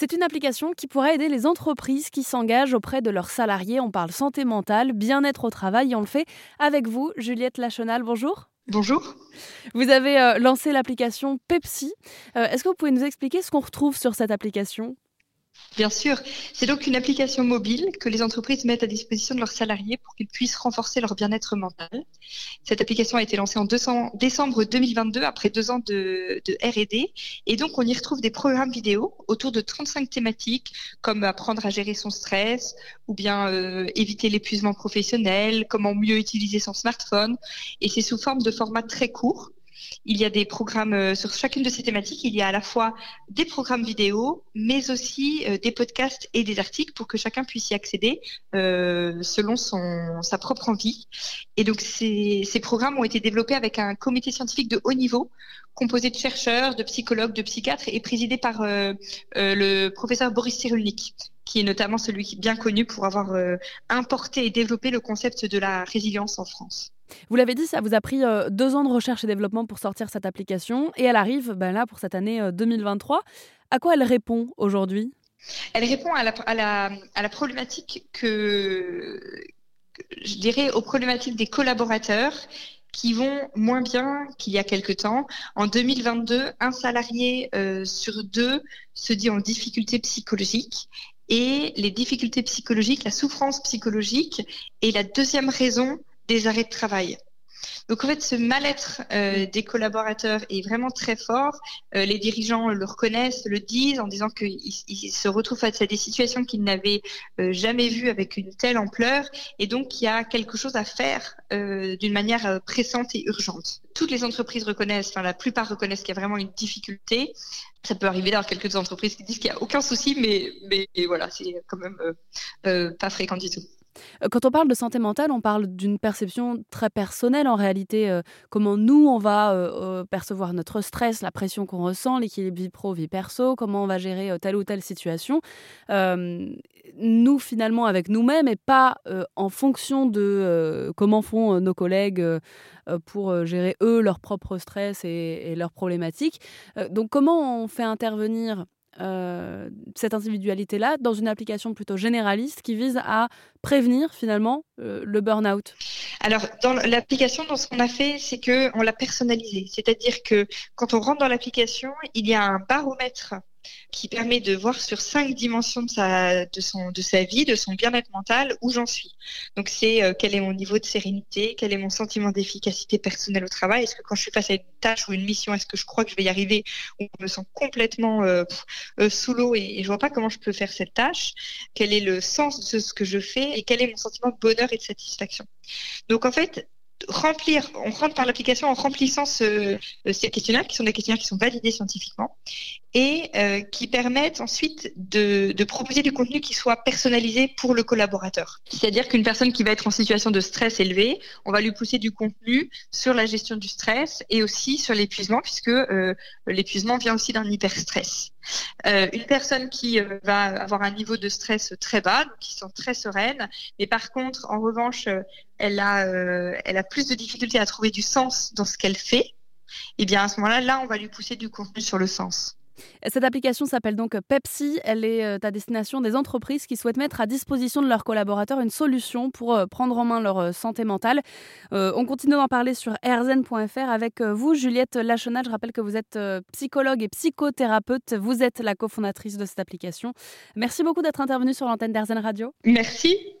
C'est une application qui pourrait aider les entreprises qui s'engagent auprès de leurs salariés. On parle santé mentale, bien-être au travail et on le fait avec vous, Juliette Lachenal. Bonjour. Bonjour. Vous avez euh, lancé l'application Pepsi. Euh, est-ce que vous pouvez nous expliquer ce qu'on retrouve sur cette application? Bien sûr. C'est donc une application mobile que les entreprises mettent à disposition de leurs salariés pour qu'ils puissent renforcer leur bien-être mental. Cette application a été lancée en décembre 2022 après deux ans de, R&D. Et donc, on y retrouve des programmes vidéo autour de 35 thématiques comme apprendre à gérer son stress ou bien euh, éviter l'épuisement professionnel, comment mieux utiliser son smartphone. Et c'est sous forme de format très court il y a des programmes euh, sur chacune de ces thématiques. Il y a à la fois des programmes vidéo, mais aussi euh, des podcasts et des articles pour que chacun puisse y accéder euh, selon sa propre envie. Et donc ces, ces programmes ont été développés avec un comité scientifique de haut niveau composé de chercheurs, de psychologues, de psychiatres et présidé par le professeur Boris Cyrulnik qui est notamment celui qui est bien connu pour avoir importé et développé le concept de la résilience en France. Vous l'avez dit, ça vous a pris euh, deux ans de recherche et développement pour sortir cette application et elle arrive ben là pour cette année 2023. Euh, à quoi elle répond aujourd'hui? Elle répond à la, à, la, à la, problématique que, je dirais, aux problématiques des collaborateurs qui vont moins bien qu'il y a quelque temps. En 2022, un salarié euh, sur deux se dit en difficulté psychologique. Et les difficultés psychologiques, la souffrance psychologique est la deuxième raison des arrêts de travail. Donc en fait, ce mal-être euh, des collaborateurs est vraiment très fort. Euh, les dirigeants le reconnaissent, le disent en disant qu'ils se retrouvent face à des situations qu'ils n'avaient euh, jamais vues avec une telle ampleur, et donc il y a quelque chose à faire d'une manière pressante et urgente. Toutes les entreprises reconnaissent, enfin la plupart reconnaissent qu'il y a vraiment une difficulté. Ça peut arriver d'avoir quelques entreprises qui disent qu'il n'y a aucun souci, mais, mais voilà, c'est quand même pas fréquent du tout. Euh, quand on parle de santé mentale, on parle d'une perception très personnelle en réalité. Euh, comment nous, on va euh, percevoir notre stress, la pression qu'on ressent, l'équilibre vie pro, vie perso, comment on va gérer telle ou telle situation. nous, finalement, avec nous-mêmes et pas en fonction de comment font nos collègues pour gérer eux leur propre stress et, et leurs problématiques. donc, comment on fait intervenir euh, cette individualité-là dans une application plutôt généraliste qui vise à prévenir finalement euh, le burn-out Alors, dans l'application, dans ce qu'on a fait, c'est qu'on l'a personnalisé. C'est-à-dire que quand on rentre dans l'application, il y a un baromètre qui permet de voir sur cinq dimensions de sa, de son, de sa vie, de son bien-être mental, où j'en suis. Donc c'est euh, quel est mon niveau de sérénité, quel est mon sentiment d'efficacité personnelle au travail, est-ce que quand je suis face à une tâche ou une mission, est-ce que je crois que je vais y arriver ou je me sens complètement euh, euh, sous l'eau et, et je vois pas comment je peux faire cette tâche, quel est le sens de ce que je fais et quel est mon sentiment de bonheur et de satisfaction. Donc en fait, remplir, on rentre par l'application en remplissant ce, ces questionnaires, qui sont des questionnaires qui sont validés scientifiquement et euh, qui permettent ensuite de, proposer du contenu qui soit personnalisé pour le collaborateur. C'est-à-dire qu'une personne qui va être en situation de stress élevé, on va lui pousser du contenu sur la gestion du stress et aussi sur l'épuisement, puisque euh, l'épuisement vient aussi d'un hyperstress. Euh, une personne qui euh, va avoir un niveau de stress très bas, donc qui sent très sereine, mais par contre, en revanche, elle a, elle a plus de difficultés à trouver du sens dans ce qu'elle fait. Et eh bien à ce moment-là, là, on va lui pousser du contenu sur le sens. Cette application s'appelle donc Pepsi. Elle est euh, à destination des entreprises qui souhaitent mettre à disposition de leurs collaborateurs une solution pour euh, prendre en main leur euh, santé mentale. on continue d'en parler sur rzn.fr avec vous, Juliette Lachenal. Je rappelle que vous êtes psychologue et psychothérapeute. Vous êtes la cofondatrice de cette application. Merci beaucoup d'être intervenue sur l'antenne d'RZN Radio. Merci.